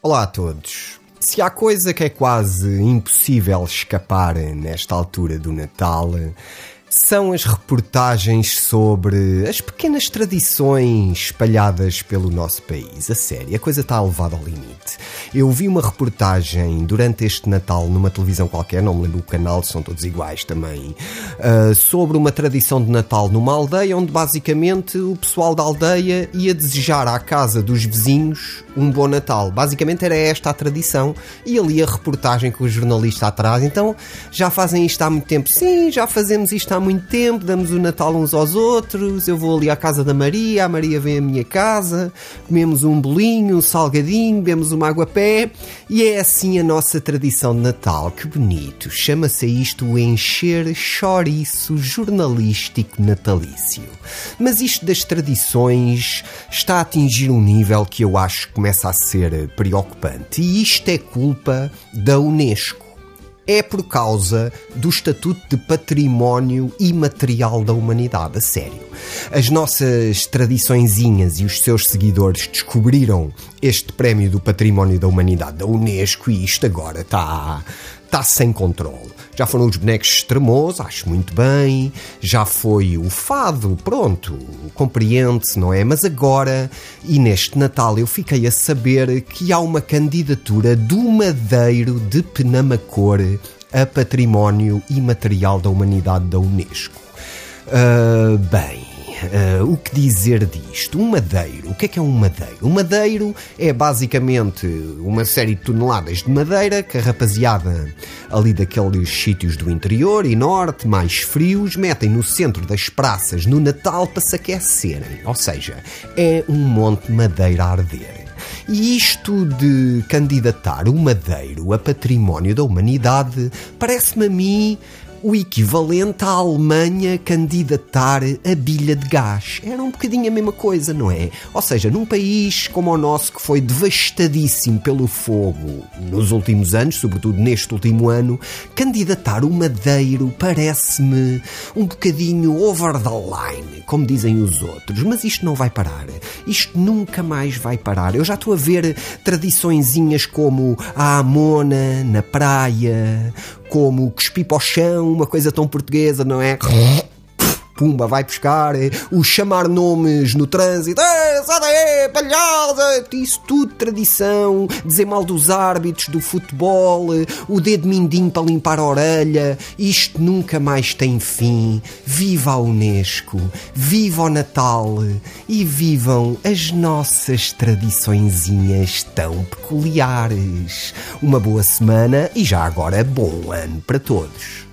Olá a todos. Se há coisa que é quase impossível escapar nesta altura do Natal, são as reportagens sobre as pequenas tradições espalhadas pelo nosso país. A sério, a coisa está levada ao limite. Eu vi uma reportagem durante este Natal numa televisão qualquer, não me lembro o canal, são todos iguais também, uh, sobre uma tradição de Natal numa aldeia onde basicamente o pessoal da aldeia ia desejar à casa dos vizinhos um bom Natal. Basicamente era esta a tradição e ali a reportagem com o jornalista atrás. Então já fazem isto há muito tempo. Sim, já fazemos isto há muito tempo, damos o Natal uns aos outros. Eu vou ali à casa da Maria, a Maria vem à minha casa, comemos um bolinho, um salgadinho, bebemos uma água pé e é assim a nossa tradição de Natal. Que bonito! Chama-se isto o encher chouriço jornalístico natalício. Mas isto das tradições está a atingir um nível que eu acho que começa a ser preocupante e isto é culpa da Unesco é por causa do Estatuto de Património Imaterial da Humanidade, a sério. As nossas tradiçõezinhas e os seus seguidores descobriram este prémio do Património da Humanidade da Unesco e isto agora está está sem controle. Já foram os bonecos extremos, acho muito bem. Já foi o fado, pronto, compreende-se, não é? Mas agora, e neste Natal, eu fiquei a saber que há uma candidatura do Madeiro de Penamacor a Património Imaterial da Humanidade da Unesco. Uh, bem, Uh, o que dizer disto? Um madeiro. O que é que é um madeiro? Um madeiro é basicamente uma série de toneladas de madeira que a rapaziada ali daqueles sítios do interior e norte, mais frios, metem no centro das praças no Natal para se aquecerem. Ou seja, é um monte de madeira a arder. E isto de candidatar o madeiro a património da humanidade parece-me a mim o equivalente à Alemanha candidatar a bilha de gás. Era um bocadinho a mesma coisa, não é? Ou seja, num país como o nosso que foi devastadíssimo pelo fogo nos últimos anos, sobretudo neste último ano, candidatar o Madeiro parece-me um bocadinho over the line, como dizem os outros. Mas isto não vai parar. Isto nunca mais vai parar. Eu já estou a ver tradiçõezinhas como a Amona na praia, como cuspir para o chão, uma coisa tão portuguesa, não é? pumba, vai buscar, é, o chamar nomes no trânsito, sai daí, palhaça, isso tudo tradição, dizer mal dos árbitros do futebol, o dedo mindinho para limpar a orelha, isto nunca mais tem fim. Viva a Unesco, viva o Natal e vivam as nossas tradiçõezinhas tão peculiares. Uma boa semana e já agora bom ano para todos.